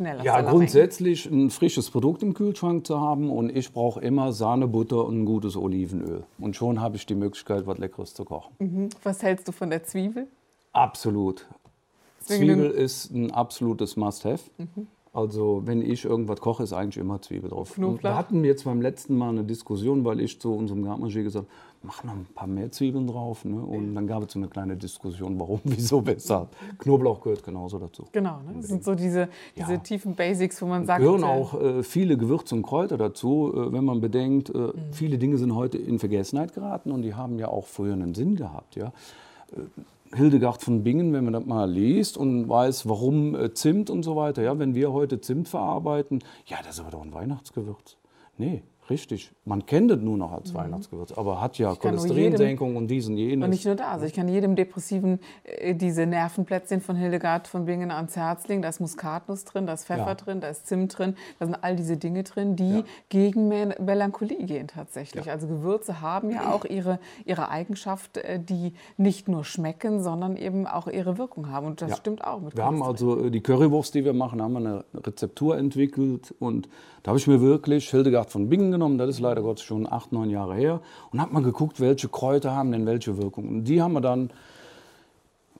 Schnell. Ja, grundsätzlich ein frisches Produkt im Kühlschrank zu haben und ich brauche immer Sahne, Butter und ein gutes Olivenöl. Und schon habe ich die Möglichkeit, was Leckeres zu kochen. Mhm. Was hältst du von der Zwiebel? Absolut. Zwiebel ist ein absolutes Must-Have. Mhm. Also wenn ich irgendwas koche, ist eigentlich immer Zwiebel drauf. Wir hatten jetzt beim letzten Mal eine Diskussion, weil ich zu unserem Gartmanger gesagt habe, mach noch ein paar mehr Zwiebeln drauf. Ne? Und dann gab es so eine kleine Diskussion, warum, wieso, weshalb. Knoblauch gehört genauso dazu. Genau, ne? das sind so diese, diese ja. tiefen Basics, wo man sagt... gehören auch äh, viele Gewürze und Kräuter dazu, äh, wenn man bedenkt, äh, mhm. viele Dinge sind heute in Vergessenheit geraten und die haben ja auch früher einen Sinn gehabt. Ja? Äh, Hildegard von Bingen, wenn man das mal liest und weiß, warum äh, Zimt und so weiter. Ja, wenn wir heute Zimt verarbeiten, ja, das ist aber doch ein Weihnachtsgewürz. Nee, Richtig. Man kennt es nur noch als mhm. Weihnachtsgewürz, aber hat ja Cholesterinsenkung und diesen jenes. Und nicht nur da. Also ich kann jedem Depressiven äh, diese Nervenplätzchen von Hildegard von Bingen ans Herz legen. Da ist Muskatnuss drin, da ist Pfeffer ja. drin, da ist Zimt drin. Da sind all diese Dinge drin, die ja. gegen Melancholie gehen tatsächlich. Ja. Also Gewürze haben ja auch ihre, ihre Eigenschaft, äh, die nicht nur schmecken, sondern eben auch ihre Wirkung haben. Und das stimmt auch. Mit wir haben also äh, die Currywurst, die wir machen, haben wir eine Rezeptur entwickelt und da habe ich mir wirklich Hildegard von Bingen genommen, das ist leider Gottes schon acht, neun Jahre her, und habe mal geguckt, welche Kräuter haben denn welche Wirkung. Und die haben wir dann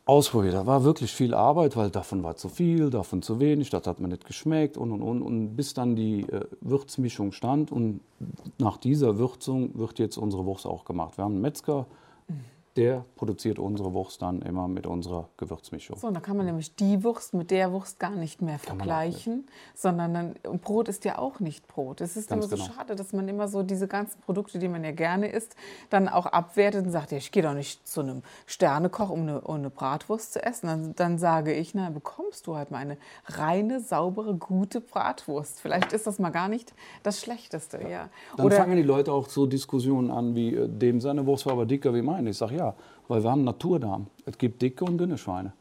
ausprobiert. Da war wirklich viel Arbeit, weil davon war zu viel, davon zu wenig, das hat mir nicht geschmeckt und und und. Und bis dann die äh, Würzmischung stand und nach dieser Würzung wird jetzt unsere Wurst auch gemacht. Wir haben einen Metzger, der produziert unsere Wurst dann immer mit unserer Gewürzmischung. So, und da kann man nämlich die Wurst mit der Wurst gar nicht mehr vergleichen, nicht. sondern dann, und Brot ist ja auch nicht Brot. Es ist Ganz immer so genau. schade, dass man immer so diese ganzen Produkte, die man ja gerne isst, dann auch abwertet und sagt, ja, ich gehe doch nicht zu einem Sternekoch, um eine, um eine Bratwurst zu essen. Dann, dann sage ich, na, bekommst du halt mal eine reine, saubere, gute Bratwurst. Vielleicht ist das mal gar nicht das Schlechteste. Ja. ja. Dann Oder, fangen die Leute auch so Diskussionen an, wie äh, dem seine Wurst war aber dicker wie meine. Ich sage, ja, ja, weil wir haben Naturdarm. Es gibt dicke und dünne Schweine.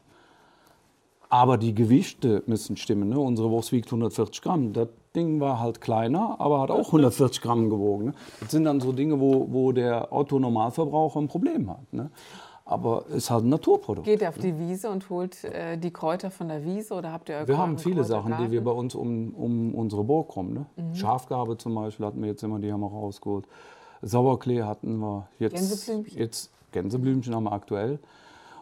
Aber die Gewichte müssen stimmen. Ne? Unsere Wurst wiegt 140 Gramm. Das Ding war halt kleiner, aber hat auch 140 Gramm gewogen. Ne? Das sind dann so Dinge, wo, wo der Otto-Normalverbraucher ein Problem hat. Ne? Aber es ist halt ein Naturprodukt. Geht ihr auf die Wiese und holt äh, die Kräuter von der Wiese oder habt ihr Wir haben viele Sachen, die wir bei uns um, um unsere Burg kommen. Ne? Mhm. Schafgarbe zum Beispiel hatten wir jetzt immer, die haben wir rausgeholt. Sauerklee hatten wir jetzt. Jetzt Gänseblümchen haben wir aktuell.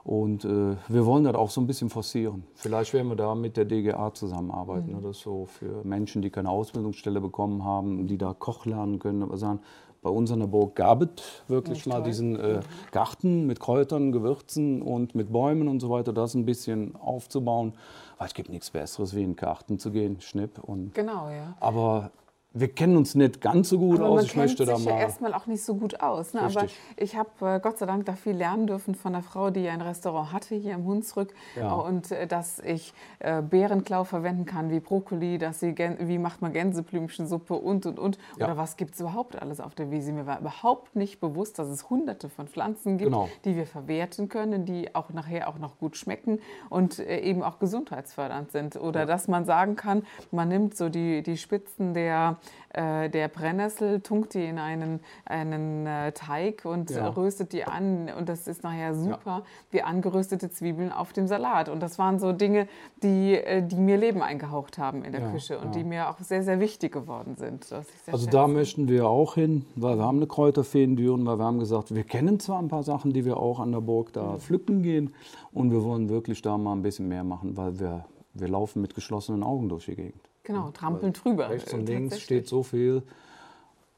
Und äh, wir wollen das auch so ein bisschen forcieren. Vielleicht werden wir da mit der DGA zusammenarbeiten. Mhm. Das so für Menschen, die keine Ausbildungsstelle bekommen haben, die da Koch lernen können. Aber sagen, bei uns an der Burg gab es wirklich Echt mal toll. diesen äh, Garten mit Kräutern, Gewürzen und mit Bäumen und so weiter, das ein bisschen aufzubauen. Weil es gibt nichts Besseres, wie in den Garten zu gehen, Schnipp. Und, genau, ja. Aber wir kennen uns nicht ganz so gut aber aus. Man ich kennt möchte sich da mal ja erstmal auch nicht so gut aus. Ne? Aber ich habe äh, Gott sei Dank da viel lernen dürfen von der Frau, die ein Restaurant hatte hier im Hunsrück. Ja. Und äh, dass ich äh, Beerenklau verwenden kann, wie Brokkoli, dass sie wie macht man Gänseblümchensuppe und und und. Ja. Oder was gibt es überhaupt alles auf der Wiese? Mir war überhaupt nicht bewusst, dass es hunderte von Pflanzen gibt, genau. die wir verwerten können, die auch nachher auch noch gut schmecken und äh, eben auch gesundheitsfördernd sind. Oder dass man sagen kann, man nimmt so die, die Spitzen der äh, der Brennnessel, tunkt die in einen, einen äh, Teig und ja. röstet die an. Und das ist nachher super, ja. wie angeröstete Zwiebeln auf dem Salat. Und das waren so Dinge, die, äh, die mir Leben eingehaucht haben in der ja, Küche und die mir auch sehr, sehr wichtig geworden sind. also schätze. da möchten wir auch hin, weil wir haben eine Kräuterfeen-Düren, weil wir haben gesagt, wir kennen zwar ein paar Sachen, die wir auch an der Burg da mhm. pflücken gehen und wir wollen wirklich da mal ein bisschen mehr machen, weil wir, wir laufen mit geschlossenen Augen durch die Gegend. Genau, trampeln drüber. Rechts und links steht so viel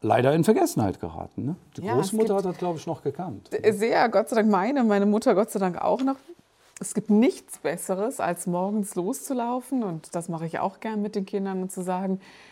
leider in Vergessenheit geraten. Ne? Die ja, Großmutter hat das, glaube ich, noch gekannt. Sehr, Gott sei Dank meine, meine Mutter Gott sei Dank auch noch. Es gibt nichts Besseres, als morgens loszulaufen und das mache ich auch gern mit den Kindern und zu sagen, äh,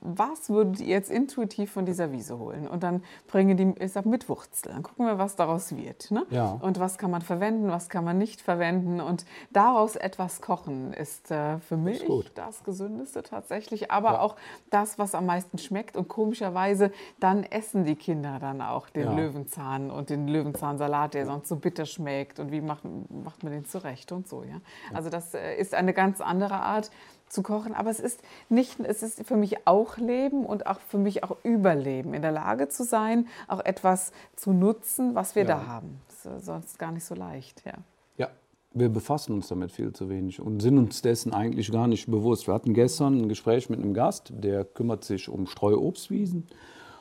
was würdet ihr jetzt intuitiv von dieser Wiese holen? Und dann bringe die, ich sag, mit Wurzel. Dann gucken wir, was daraus wird. Ne? Ja. Und was kann man verwenden, was kann man nicht verwenden. Und daraus etwas kochen ist äh, für mich das Gesündeste tatsächlich, aber ja. auch das, was am meisten schmeckt. Und komischerweise, dann essen die Kinder dann auch den ja. Löwenzahn und den Löwenzahnsalat, der sonst so bitter schmeckt. Und wie macht, macht man den zurecht und so. Ja? Also das äh, ist eine ganz andere Art zu kochen. Aber es ist nicht, es ist für mich auch Leben und auch für mich auch Überleben, in der Lage zu sein, auch etwas zu nutzen, was wir ja. da haben. Das ist sonst gar nicht so leicht, ja. Ja, wir befassen uns damit viel zu wenig und sind uns dessen eigentlich gar nicht bewusst. Wir hatten gestern ein Gespräch mit einem Gast, der kümmert sich um Streuobstwiesen.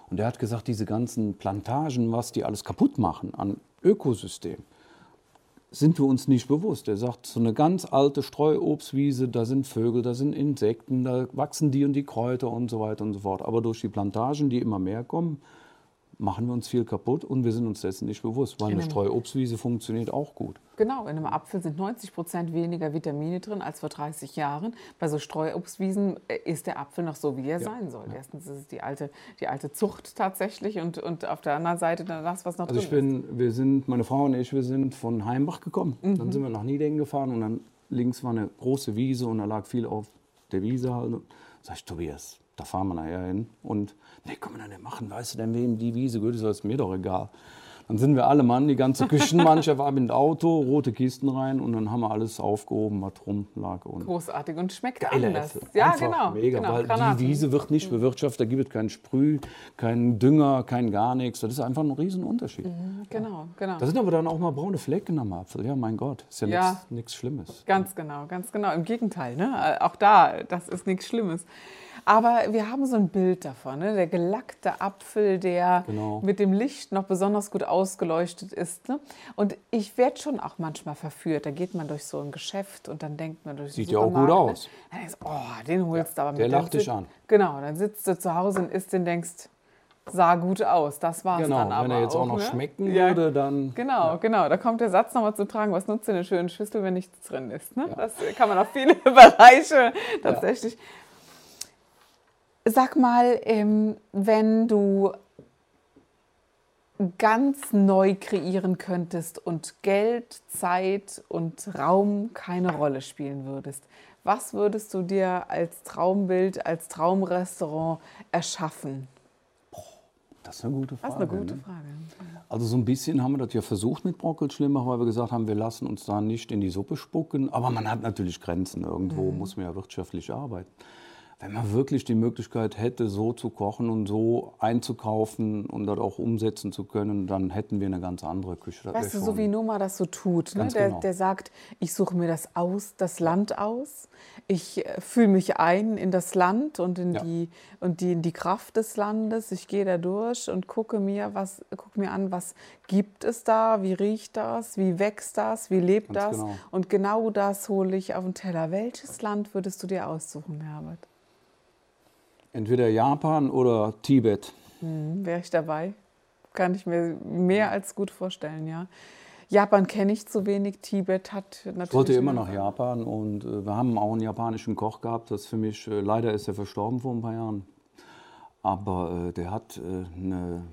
Und der hat gesagt, diese ganzen Plantagen, was die alles kaputt machen an Ökosystem sind wir uns nicht bewusst. Er sagt, so eine ganz alte Streuobstwiese, da sind Vögel, da sind Insekten, da wachsen die und die Kräuter und so weiter und so fort. Aber durch die Plantagen, die immer mehr kommen, machen wir uns viel kaputt und wir sind uns dessen nicht bewusst, weil eine Streuobstwiese funktioniert auch gut. Genau, in einem Apfel sind 90 Prozent weniger Vitamine drin als vor 30 Jahren. Bei so Streuobstwiesen äh, ist der Apfel noch so, wie er ja. sein soll. Ja. Erstens ist es die alte, die alte Zucht tatsächlich und, und auf der anderen Seite dann das, was noch also drin ich bin, ist. Wir sind, meine Frau und ich, wir sind von Heimbach gekommen. Mhm. Dann sind wir nach Niedingen gefahren und dann links war eine große Wiese und da lag viel auf der Wiese. Halt. Sag ich, Tobias, da fahren wir nachher hin. Und, nee, kann man denn machen? Weißt du denn, wem die Wiese gehört? Das ist mir doch egal. Dann sind wir alle Mann, die ganze Küchenmannschaft mit dem Auto, rote Kisten rein und dann haben wir alles aufgehoben, was rum lag. Und Großartig und schmeckt geile anders. Äpfel. Ja, Einfach genau. Mega, genau, weil Granaten. die Wiese wird nicht bewirtschaftet, da gibt es keinen Sprüh, keinen Dünger, kein gar nichts. Das ist einfach ein Riesenunterschied. Mhm, genau, genau. Da sind aber dann auch mal braune Flecken am Apfel. Ja, mein Gott, ist ja, ja nichts Schlimmes. Ganz genau, ganz genau. Im Gegenteil, ne? auch da, das ist nichts Schlimmes. Aber wir haben so ein Bild davon, ne? der gelackte Apfel, der genau. mit dem Licht noch besonders gut ausgeleuchtet ist. Ne? Und ich werde schon auch manchmal verführt. Da geht man durch so ein Geschäft und dann denkt man durch Sieht ja auch gut ne? aus. Dann denkst, oh, den holst du aber mit. Der lacht dich an. Genau, dann sitzt du zu Hause und isst den, denkst, sah gut aus. Das war es genau, dann aber. Wenn er jetzt auch, auch noch ne? schmecken würde, dann. Genau, ja. genau. Da kommt der Satz nochmal zu tragen: Was nutzt eine schöne Schüssel, wenn nichts drin ist? Ne? Ja. Das kann man auf viele Bereiche tatsächlich. Ja. Sag mal, ähm, wenn du ganz neu kreieren könntest und Geld, Zeit und Raum keine Rolle spielen würdest, was würdest du dir als Traumbild, als Traumrestaurant erschaffen? Das ist eine gute Frage. Das ist eine gute ne? Frage. Also so ein bisschen haben wir das ja versucht mit Brockelschlimmer, weil wir gesagt haben, wir lassen uns da nicht in die Suppe spucken. Aber man hat natürlich Grenzen. Irgendwo mhm. muss man ja wirtschaftlich arbeiten wenn man wirklich die Möglichkeit hätte, so zu kochen und so einzukaufen und das auch umsetzen zu können, dann hätten wir eine ganz andere Küche. Das weißt du, so wie Noma das so tut. Ne? Der, genau. der sagt, ich suche mir das aus, das Land aus. Ich äh, fühle mich ein in das Land und in, ja. die, und die, in die Kraft des Landes. Ich gehe da durch und gucke mir, was, gucke mir an, was gibt es da, wie riecht das, wie wächst das, wie lebt ganz das. Genau. Und genau das hole ich auf den Teller. Welches Land würdest du dir aussuchen, Herbert? Entweder Japan oder Tibet. Hm, Wäre ich dabei. Kann ich mir mehr als gut vorstellen, ja. Japan kenne ich zu wenig, Tibet hat natürlich. Ich wollte immer nach Japan und äh, wir haben auch einen japanischen Koch gehabt. Das für mich, äh, leider ist er verstorben vor ein paar Jahren. Aber äh, der hat äh, eine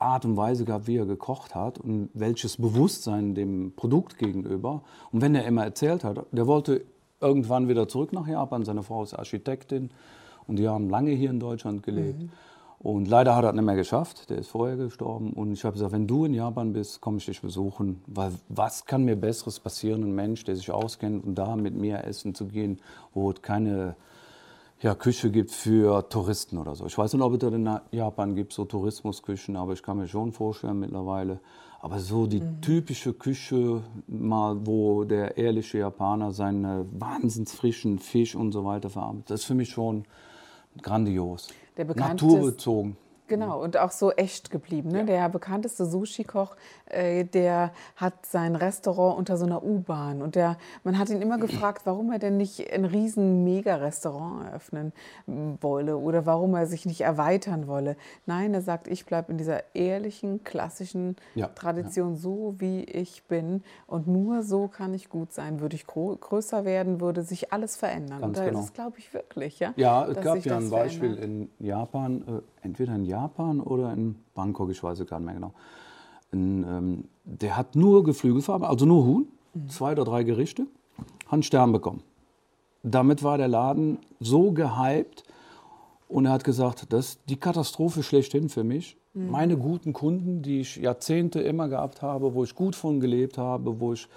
Art und Weise gehabt, wie er gekocht hat und welches Bewusstsein dem Produkt gegenüber. Und wenn er immer erzählt hat, der wollte irgendwann wieder zurück nach Japan. Seine Frau ist Architektin und die haben lange hier in Deutschland gelebt. Mhm. Und leider hat er es nicht mehr geschafft, der ist vorher gestorben. Und ich habe gesagt, wenn du in Japan bist, komme ich dich besuchen. Weil was kann mir Besseres passieren, ein Mensch, der sich auskennt und da mit mir essen zu gehen, wo es keine ja, Küche gibt für Touristen oder so. Ich weiß nicht, ob es da in Japan gibt, so Tourismusküchen, aber ich kann mir schon vorstellen mittlerweile. Aber so die mhm. typische Küche, mal wo der ehrliche Japaner seinen wahnsinns frischen Fisch und so weiter verarbeitet, das ist für mich schon grandios. Der Naturbezogen. Genau, und auch so echt geblieben. Ne? Ja. Der bekannteste Sushi-Koch, äh, der hat sein Restaurant unter so einer U-Bahn. Und der, man hat ihn immer gefragt, warum er denn nicht ein riesen Mega-Restaurant eröffnen wolle oder warum er sich nicht erweitern wolle. Nein, er sagt, ich bleibe in dieser ehrlichen, klassischen ja. Tradition ja. so, wie ich bin. Und nur so kann ich gut sein. Würde ich größer werden, würde sich alles verändern. Ganz und genau. das glaube ich wirklich. Ja, ja es gab ja ein Beispiel verändert. in Japan, äh, entweder in Japan oder in Bangkok, ich weiß es gar nicht mehr genau. In, ähm, der hat nur Geflügelfarbe, also nur Huhn, mhm. zwei oder drei Gerichte, hat einen Stern bekommen. Damit war der Laden so gehypt und er hat gesagt, das ist die Katastrophe schlechthin für mich. Mhm. Meine guten Kunden, die ich Jahrzehnte immer gehabt habe, wo ich gut von gelebt habe, wo ich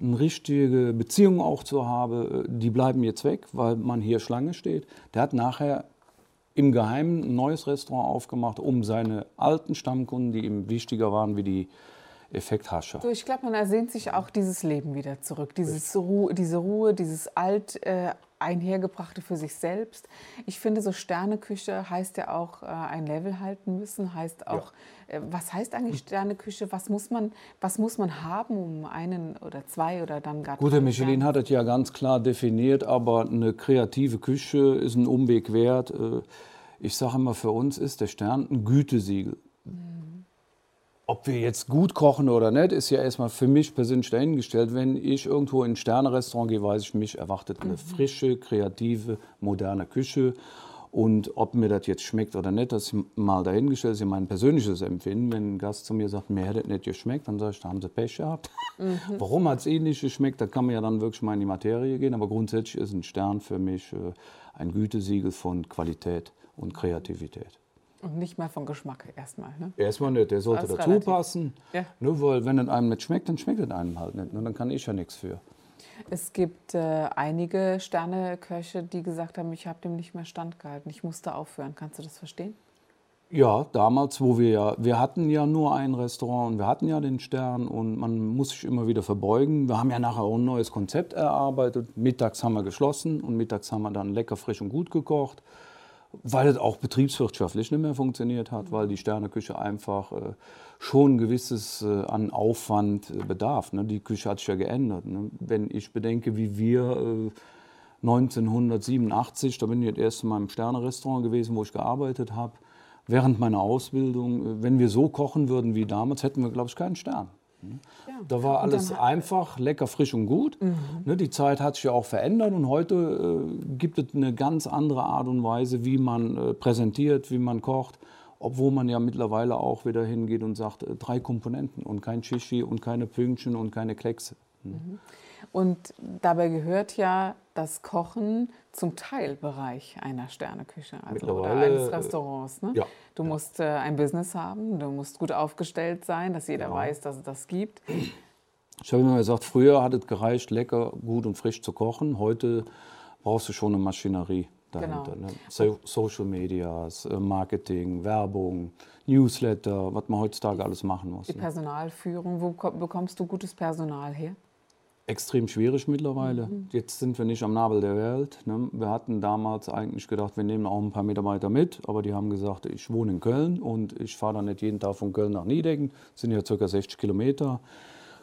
eine richtige Beziehung auch zu habe, die bleiben jetzt weg, weil man hier Schlange steht. Der hat nachher im Geheimen ein neues Restaurant aufgemacht, um seine alten Stammkunden, die ihm wichtiger waren wie die Effekthascher. So, ich glaube, man ersehnt sich auch dieses Leben wieder zurück, dieses Ru diese Ruhe, dieses alt äh, einhergebrachte für sich selbst. Ich finde, so Sterneküche heißt ja auch äh, ein Level halten müssen, heißt auch, ja. äh, was heißt eigentlich Sterneküche? Was muss man, was muss man haben, um einen oder zwei oder dann gar Gut, Herr Michelin hat es ja ganz klar definiert, aber eine kreative Küche ist ein Umweg wert. Äh, ich sage immer, für uns ist der Stern ein Gütesiegel. Ob wir jetzt gut kochen oder nicht, ist ja erstmal für mich persönlich dahingestellt. Wenn ich irgendwo in ein Sternerestaurant gehe, weiß ich, mich erwartet eine mhm. frische, kreative, moderne Küche. Und ob mir das jetzt schmeckt oder nicht, das ist mal dahingestellt, das ist ja mein persönliches Empfinden. Wenn ein Gast zu mir sagt, mir hätte nicht geschmeckt, dann sage ich, da haben sie Pech gehabt. Mhm. Warum hat es ihnen nicht geschmeckt, da kann man ja dann wirklich mal in die Materie gehen. Aber grundsätzlich ist ein Stern für mich äh, ein Gütesiegel von Qualität und Kreativität. Und nicht mal von Geschmack erstmal. Ne? Erstmal nicht, der sollte dazu relativ. passen. Ja. Nur weil, wenn es einem nicht schmeckt, dann schmeckt es einem halt nicht. Und dann kann ich ja nichts für. Es gibt äh, einige Sterneköche, die gesagt haben, ich habe dem nicht mehr standgehalten, ich musste aufhören. Kannst du das verstehen? Ja, damals, wo wir ja, wir hatten ja nur ein Restaurant und wir hatten ja den Stern und man muss sich immer wieder verbeugen. Wir haben ja nachher auch ein neues Konzept erarbeitet. Mittags haben wir geschlossen und mittags haben wir dann lecker, frisch und gut gekocht weil es auch betriebswirtschaftlich nicht mehr funktioniert hat, weil die Sterneküche einfach äh, schon ein gewisses äh, an Aufwand äh, bedarf. Ne? Die Küche hat sich ja geändert. Ne? Wenn ich bedenke, wie wir 1987, da bin ich das erste Mal im Sternerestaurant gewesen, wo ich gearbeitet habe, während meiner Ausbildung, wenn wir so kochen würden wie damals, hätten wir, glaube ich, keinen Stern. Ja. Da war alles einfach, lecker, frisch und gut. Mhm. Ne, die Zeit hat sich ja auch verändert und heute äh, gibt es eine ganz andere Art und Weise, wie man äh, präsentiert, wie man kocht. Obwohl man ja mittlerweile auch wieder hingeht und sagt, äh, drei Komponenten und kein Shishi und keine Pünktchen und keine Kleckse. Mhm. Und dabei gehört ja das Kochen zum Teilbereich einer Sterneküche also oder eines Restaurants. Ne? Ja, du ja. musst äh, ein Business haben, du musst gut aufgestellt sein, dass jeder ja. weiß, dass es das gibt. Ich habe immer gesagt, früher hat es gereicht, lecker, gut und frisch zu kochen. Heute brauchst du schon eine Maschinerie dahinter. Genau. Ne? So Social Medias, äh, Marketing, Werbung, Newsletter, was man heutzutage alles machen muss. Die ne? Personalführung, wo bekommst du gutes Personal her? Extrem schwierig mittlerweile. Mhm. Jetzt sind wir nicht am Nabel der Welt. Ne? Wir hatten damals eigentlich gedacht, wir nehmen auch ein paar Mitarbeiter mit, aber die haben gesagt, ich wohne in Köln und ich fahre dann nicht jeden Tag von Köln nach Niedecken. Das sind ja ca. 60 Kilometer.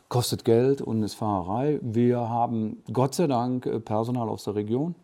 Kostet Geld und ist Fahrerei. Wir haben Gott sei Dank äh, Personal aus der Region.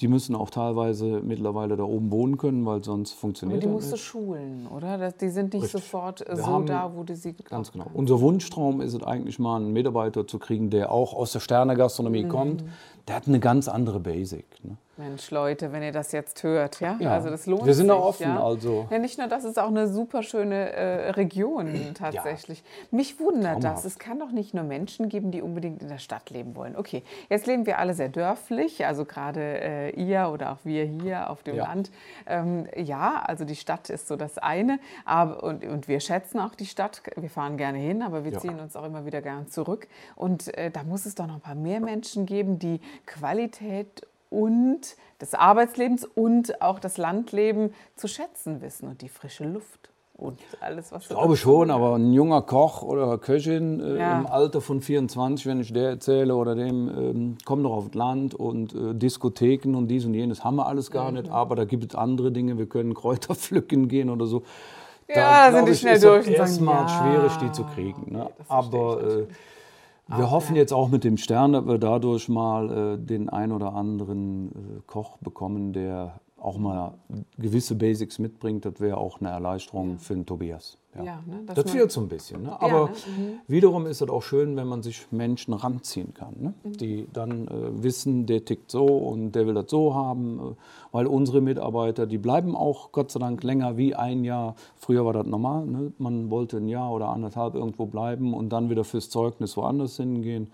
Die müssen auch teilweise mittlerweile da oben wohnen können, weil sonst funktioniert das nicht. Die musst du schulen, oder? Die sind nicht Richtig. sofort äh, Wir so da, wo du sie Ganz genau. Kannst. Unser Wunschtraum ist es eigentlich mal, einen Mitarbeiter zu kriegen, der auch aus der Sternegastronomie mhm. kommt. Der hat eine ganz andere Basic. Ne? Mensch, Leute, wenn ihr das jetzt hört, ja, ja. also das lohnt Wir sind da offen, ja? also. Ja, nicht nur das, ist auch eine super schöne äh, Region tatsächlich. Ja. Mich wundert Traumhaft. das. Es kann doch nicht nur Menschen geben, die unbedingt in der Stadt leben wollen. Okay, jetzt leben wir alle sehr dörflich, also gerade äh, ihr oder auch wir hier auf dem Land. Ähm, ja, also die Stadt ist so das eine, aber, und, und wir schätzen auch die Stadt. Wir fahren gerne hin, aber wir ziehen uns auch immer wieder gern zurück. Und äh, da muss es doch noch ein paar mehr Menschen geben, die Qualität und des Arbeitslebens und auch das Landleben zu schätzen wissen und die frische Luft. und alles, was Ich glaube schon, aber ein junger Koch oder Köchin äh, ja. im Alter von 24, wenn ich der erzähle oder dem, ähm, komm doch aufs Land und äh, Diskotheken und dies und jenes haben wir alles gar mhm. nicht, aber da gibt es andere Dinge, wir können Kräuter pflücken gehen oder so. Ja, da, sind die schnell durch. Es erstmal ja. schwierig, die zu kriegen. Ne? aber äh, wir hoffen jetzt auch mit dem Stern, dass wir dadurch mal äh, den ein oder anderen äh, Koch bekommen, der auch mal gewisse Basics mitbringt, das wäre auch eine Erleichterung für den Tobias. Ja. ja ne, das fehlt so ein bisschen. Ne? Aber ja, ne? mhm. wiederum ist es auch schön, wenn man sich Menschen ranziehen kann, ne? mhm. die dann äh, wissen, der tickt so und der will das so haben. Äh, weil unsere Mitarbeiter, die bleiben auch Gott sei Dank länger wie ein Jahr. Früher war das normal. Ne? Man wollte ein Jahr oder anderthalb irgendwo bleiben und dann wieder fürs Zeugnis woanders hingehen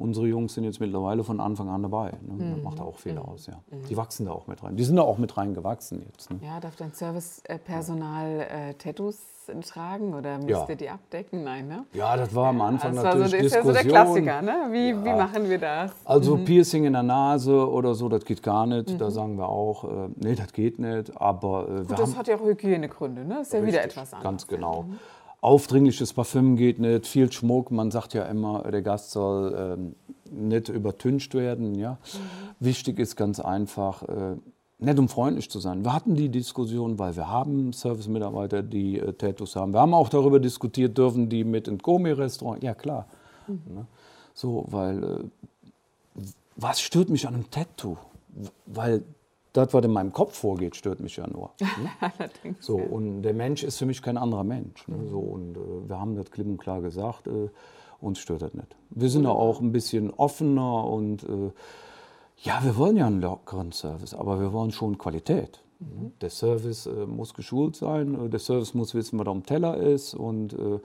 unsere Jungs sind jetzt mittlerweile von Anfang an dabei. Ne? Mhm. Das macht auch viel mhm. aus, ja. Mhm. Die wachsen da auch mit rein. Die sind da auch mit reingewachsen jetzt. Ne? Ja, darf dein Servicepersonal äh, Tattoos tragen oder müsst ja. ihr die abdecken? Nein, ne? Ja, das war am Anfang das natürlich so, das Diskussion. ist ja so der Klassiker, ne? Wie, ja. wie machen wir das? Also mhm. Piercing in der Nase oder so, das geht gar nicht. Mhm. Da sagen wir auch, äh, nee, das geht nicht. Aber äh, Gut, das hat ja auch Hygienegründe, ne? Das ist ja wieder etwas anderes. Ganz genau. Aufdringliches Parfüm geht nicht, viel Schmuck. Man sagt ja immer, der Gast soll ähm, nicht übertüncht werden. Ja? Mhm. Wichtig ist ganz einfach, äh, nett und freundlich zu sein. Wir hatten die Diskussion, weil wir haben Service-Mitarbeiter, die äh, Tattoos haben. Wir haben auch darüber diskutiert, dürfen die mit ins Gourmet-Restaurant? Ja, klar. Mhm. Ne? So, weil, äh, was stört mich an einem Tattoo? Weil das, was in meinem Kopf vorgeht, stört mich ja nur. Ne? so, und der Mensch ist für mich kein anderer Mensch. Ne? So, und äh, wir haben das klipp und klar gesagt, äh, uns stört das nicht. Wir sind da auch ein bisschen offener und äh, ja, wir wollen ja einen lockeren Service, aber wir wollen schon Qualität. Mhm. Der Service äh, muss geschult sein, äh, der Service muss wissen, was am Teller ist und äh,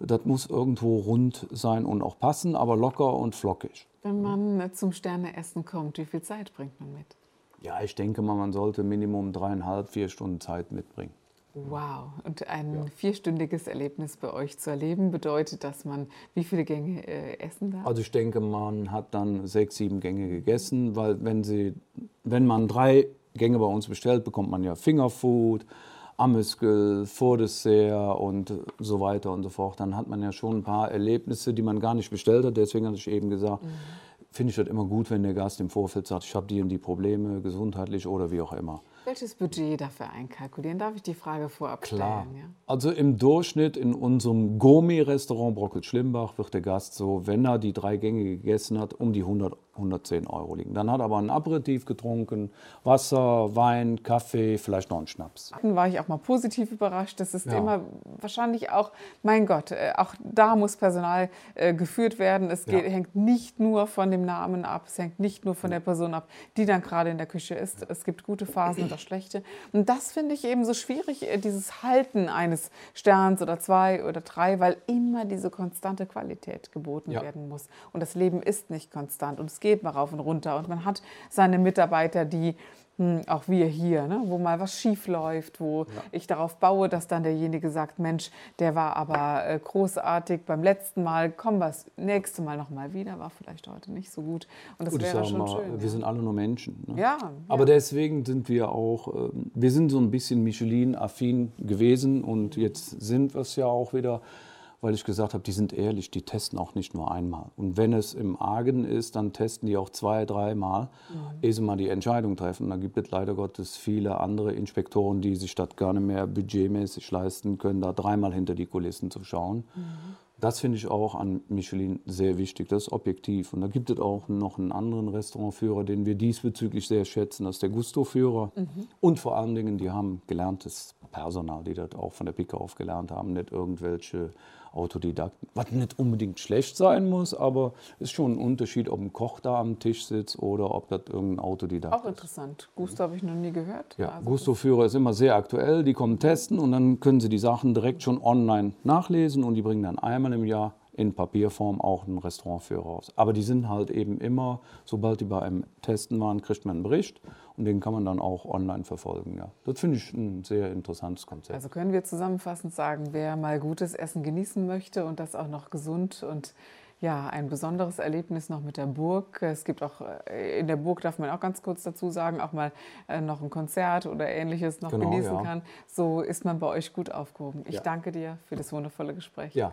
das muss irgendwo rund sein und auch passen, aber locker und flockig. Wenn man zum Sterneessen kommt, wie viel Zeit bringt man mit? Ja, ich denke mal, man sollte Minimum dreieinhalb, vier Stunden Zeit mitbringen. Wow, und ein ja. vierstündiges Erlebnis bei euch zu erleben, bedeutet, dass man wie viele Gänge äh, essen darf? Also ich denke, man hat dann sechs, sieben Gänge gegessen, weil wenn, sie, wenn man drei Gänge bei uns bestellt, bekommt man ja Fingerfood, Amüskel, Vordessert und so weiter und so fort. Dann hat man ja schon ein paar Erlebnisse, die man gar nicht bestellt hat. Deswegen hatte ich eben gesagt, mhm finde ich das immer gut, wenn der Gast im Vorfeld sagt, ich habe die und die Probleme, gesundheitlich oder wie auch immer. Welches Budget dafür einkalkulieren? Darf ich die Frage vorab Klar. stellen? Ja? Also im Durchschnitt in unserem Gourmet-Restaurant Brockel-Schlimbach wird der Gast so, wenn er die drei Gänge gegessen hat, um die 100 110 Euro liegen. Dann hat er aber ein Aperitif getrunken, Wasser, Wein, Kaffee, vielleicht noch einen Schnaps. Dann war ich auch mal positiv überrascht. Das ist ja. immer wahrscheinlich auch, mein Gott, äh, auch da muss Personal äh, geführt werden. Es geht, ja. hängt nicht nur von dem Namen ab, es hängt nicht nur von der Person ab, die dann gerade in der Küche ist. Es gibt gute Phasen und auch schlechte. Und das finde ich eben so schwierig, äh, dieses Halten eines Sterns oder zwei oder drei, weil immer diese konstante Qualität geboten ja. werden muss. Und das Leben ist nicht konstant. Und es geht mal rauf und runter. Und man hat seine Mitarbeiter, die hm, auch wir hier, ne, wo mal was schief läuft, wo ja. ich darauf baue, dass dann derjenige sagt, Mensch, der war aber äh, großartig beim letzten Mal, komm was nächste Mal noch mal wieder, war vielleicht heute nicht so gut und das gut, wäre schon mal, schön. Wir ja. sind alle nur Menschen. Ne? Ja, aber deswegen sind wir auch, äh, wir sind so ein bisschen Michelin-affin gewesen und jetzt sind wir es ja auch wieder weil ich gesagt habe, die sind ehrlich, die testen auch nicht nur einmal. Und wenn es im Argen ist, dann testen die auch zwei, dreimal, mhm. ehe sie mal die Entscheidung treffen. Da gibt es leider Gottes viele andere Inspektoren, die sich das gar nicht mehr budgetmäßig leisten können, da dreimal hinter die Kulissen zu schauen. Mhm. Das finde ich auch an Michelin sehr wichtig, das ist objektiv. Und da gibt es auch noch einen anderen Restaurantführer, den wir diesbezüglich sehr schätzen, das ist der Gusto-Führer. Mhm. Und vor allen Dingen, die haben gelerntes Personal, die das auch von der Picke auf gelernt haben, nicht irgendwelche Autodidakten. Was nicht unbedingt schlecht sein muss, aber ist schon ein Unterschied, ob ein Koch da am Tisch sitzt oder ob das irgendein Autodidakt ist. Auch interessant. Gusto habe ich noch nie gehört. Ja, also Gusto-Führer ist immer sehr aktuell. Die kommen testen und dann können sie die Sachen direkt schon online nachlesen und die bringen dann einmal im Jahr in Papierform auch einen Restaurantführer raus. Aber die sind halt eben immer, sobald die bei einem Testen waren, kriegt man einen Bericht und den kann man dann auch online verfolgen. Ja. Das finde ich ein sehr interessantes Konzept. Also können wir zusammenfassend sagen, wer mal gutes Essen genießen möchte und das auch noch gesund und ja, ein besonderes Erlebnis noch mit der Burg. Es gibt auch, äh, in der Burg darf man auch ganz kurz dazu sagen, auch mal äh, noch ein Konzert oder ähnliches noch genau, genießen ja. kann. So ist man bei euch gut aufgehoben. Ich ja. danke dir für das wundervolle Gespräch. Ja,